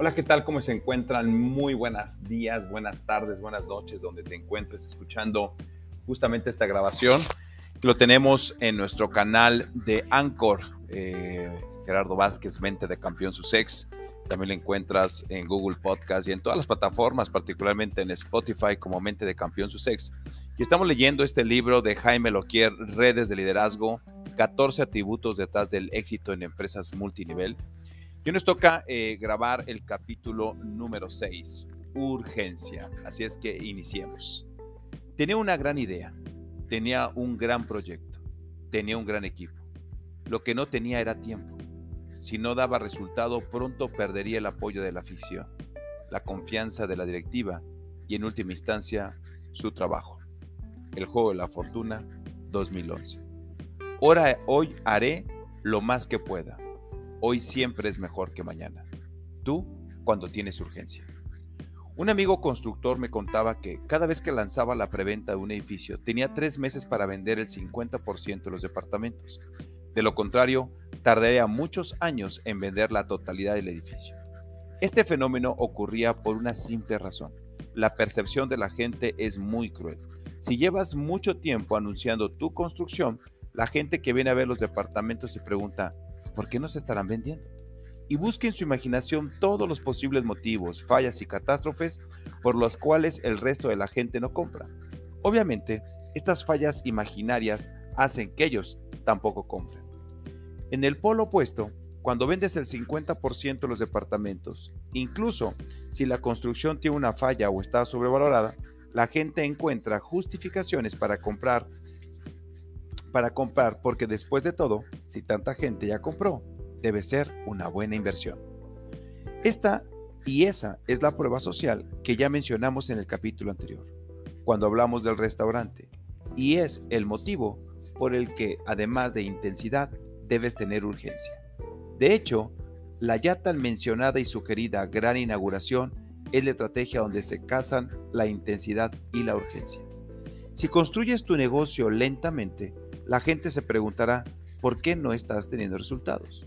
Hola, ¿qué tal? ¿Cómo se encuentran? Muy buenos días, buenas tardes, buenas noches, donde te encuentres escuchando justamente esta grabación. Lo tenemos en nuestro canal de Anchor, eh, Gerardo Vázquez, mente de campeón Sussex. También lo encuentras en Google Podcast y en todas las plataformas, particularmente en Spotify como Mente de Campeón Sussex. Y estamos leyendo este libro de Jaime Loquier, Redes de Liderazgo, 14 atributos detrás del éxito en empresas multinivel. Y nos toca eh, grabar el capítulo número 6, urgencia. Así es que iniciemos. Tenía una gran idea, tenía un gran proyecto, tenía un gran equipo. Lo que no tenía era tiempo. Si no daba resultado, pronto perdería el apoyo de la ficción, la confianza de la directiva y en última instancia su trabajo. El juego de la fortuna 2011. Ahora, hoy haré lo más que pueda. Hoy siempre es mejor que mañana. Tú cuando tienes urgencia. Un amigo constructor me contaba que cada vez que lanzaba la preventa de un edificio tenía tres meses para vender el 50% de los departamentos. De lo contrario, tardaría muchos años en vender la totalidad del edificio. Este fenómeno ocurría por una simple razón. La percepción de la gente es muy cruel. Si llevas mucho tiempo anunciando tu construcción, la gente que viene a ver los departamentos se pregunta, ¿por qué no se estarán vendiendo? Y busca en su imaginación todos los posibles motivos, fallas y catástrofes por los cuales el resto de la gente no compra. Obviamente, estas fallas imaginarias hacen que ellos tampoco compren. En el polo opuesto, cuando vendes el 50% de los departamentos, incluso si la construcción tiene una falla o está sobrevalorada, la gente encuentra justificaciones para comprar para comprar porque después de todo, si tanta gente ya compró, debe ser una buena inversión. Esta y esa es la prueba social que ya mencionamos en el capítulo anterior, cuando hablamos del restaurante, y es el motivo por el que, además de intensidad, debes tener urgencia. De hecho, la ya tan mencionada y sugerida gran inauguración es la estrategia donde se casan la intensidad y la urgencia. Si construyes tu negocio lentamente, la gente se preguntará por qué no estás teniendo resultados.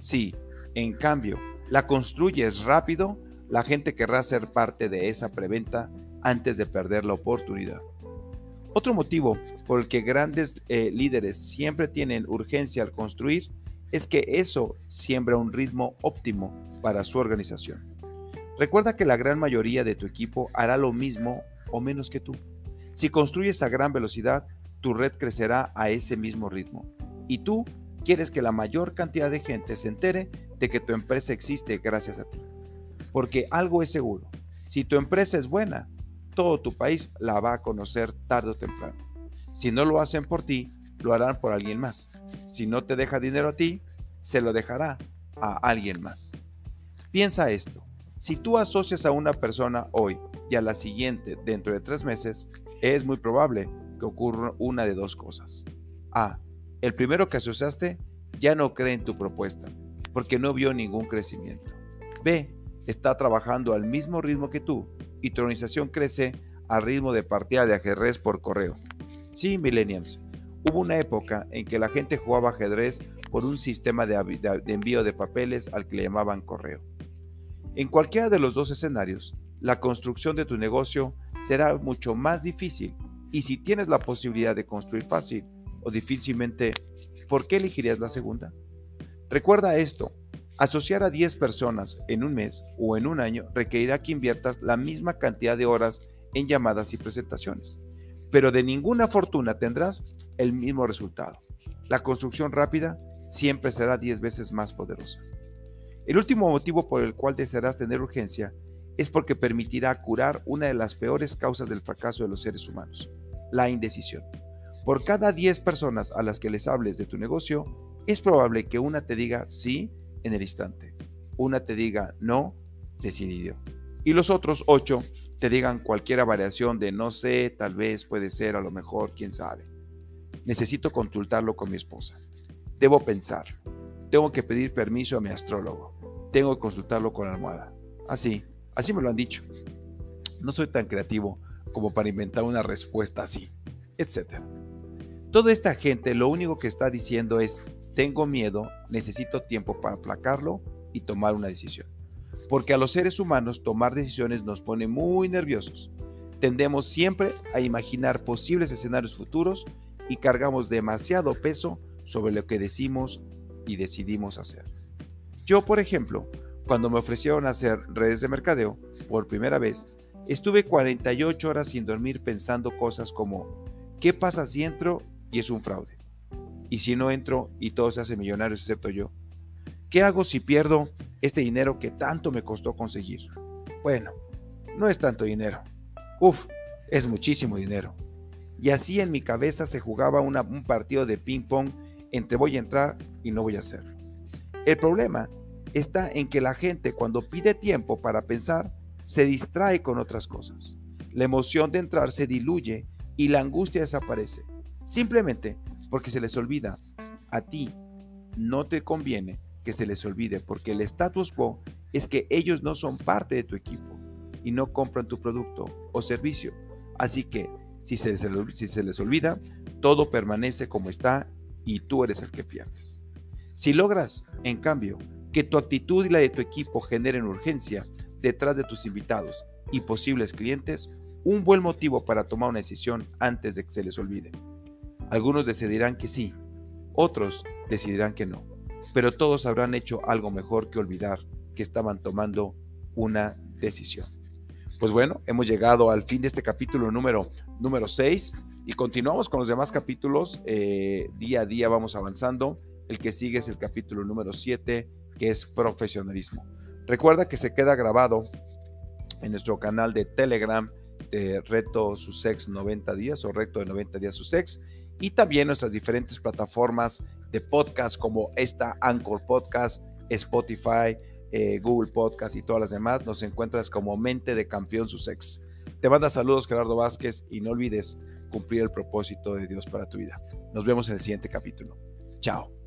Si, en cambio, la construyes rápido, la gente querrá ser parte de esa preventa antes de perder la oportunidad. Otro motivo por el que grandes eh, líderes siempre tienen urgencia al construir es que eso siembra un ritmo óptimo para su organización. Recuerda que la gran mayoría de tu equipo hará lo mismo o menos que tú. Si construyes a gran velocidad, tu red crecerá a ese mismo ritmo. Y tú quieres que la mayor cantidad de gente se entere de que tu empresa existe gracias a ti. Porque algo es seguro, si tu empresa es buena, todo tu país la va a conocer tarde o temprano. Si no lo hacen por ti, lo harán por alguien más. Si no te deja dinero a ti, se lo dejará a alguien más. Piensa esto. Si tú asocias a una persona hoy y a la siguiente dentro de tres meses, es muy probable que ocurra una de dos cosas. A. El primero que asociaste ya no cree en tu propuesta porque no vio ningún crecimiento. B. Está trabajando al mismo ritmo que tú y tu organización crece al ritmo de partida de ajedrez por correo. Sí, millennials, hubo una época en que la gente jugaba ajedrez por un sistema de, envío de papeles al que le llamaban correo. En cualquiera de los dos escenarios, la construcción de tu negocio será mucho más difícil y si tienes la posibilidad de construir fácil o difícilmente, ¿por qué elegirías la segunda? Recuerda esto, Asociar a 10 personas en un mes o en un año requerirá que inviertas la misma cantidad de horas en llamadas y presentaciones, pero de ninguna fortuna tendrás el mismo resultado. La construcción rápida siempre será 10 veces más poderosa. El último motivo por el cual desearás tener urgencia es porque permitirá curar una de las peores causas del fracaso de los seres humanos, la indecisión. Por cada 10 personas a las que les hables de tu negocio, es probable que una te diga sí en el instante. Una te diga no, decidido. Y los otros ocho te digan cualquier variación de no sé, tal vez, puede ser, a lo mejor, quién sabe. Necesito consultarlo con mi esposa. Debo pensar. Tengo que pedir permiso a mi astrólogo. Tengo que consultarlo con la almohada. Así, así me lo han dicho. No soy tan creativo como para inventar una respuesta así, etc. Toda esta gente lo único que está diciendo es tengo miedo, necesito tiempo para aplacarlo y tomar una decisión. porque a los seres humanos tomar decisiones nos pone muy nerviosos. Tendemos siempre a imaginar posibles escenarios futuros y cargamos demasiado peso sobre lo que decimos y decidimos hacer. Yo, por ejemplo, cuando me ofrecieron hacer redes de mercadeo por primera vez, estuve 48 horas sin dormir pensando cosas como, ¿qué pasa si entro y es un fraude? ¿Y si no entro y todos se hacen millonarios excepto yo? ¿Qué hago si pierdo este dinero que tanto me costó conseguir? Bueno, no es tanto dinero. Uf, es muchísimo dinero. Y así en mi cabeza se jugaba un partido de ping-pong entre voy a entrar y no voy a hacer. El problema está en que la gente cuando pide tiempo para pensar se distrae con otras cosas. La emoción de entrar se diluye y la angustia desaparece. Simplemente porque se les olvida. A ti no te conviene que se les olvide porque el status quo es que ellos no son parte de tu equipo y no compran tu producto o servicio. Así que si se, si se les olvida, todo permanece como está y tú eres el que pierdes. Si logras, en cambio, que tu actitud y la de tu equipo generen urgencia detrás de tus invitados y posibles clientes, un buen motivo para tomar una decisión antes de que se les olvide. Algunos decidirán que sí, otros decidirán que no pero todos habrán hecho algo mejor que olvidar que estaban tomando una decisión. Pues bueno, hemos llegado al fin de este capítulo número, número 6 y continuamos con los demás capítulos. Eh, día a día vamos avanzando. El que sigue es el capítulo número 7, que es profesionalismo. Recuerda que se queda grabado en nuestro canal de Telegram de Reto Sussex 90 días o Reto de 90 días Sussex y también nuestras diferentes plataformas de podcast como esta Anchor Podcast, Spotify, eh, Google Podcast y todas las demás. Nos encuentras como Mente de Campeón Sussex. Te manda saludos Gerardo Vázquez y no olvides cumplir el propósito de Dios para tu vida. Nos vemos en el siguiente capítulo. Chao.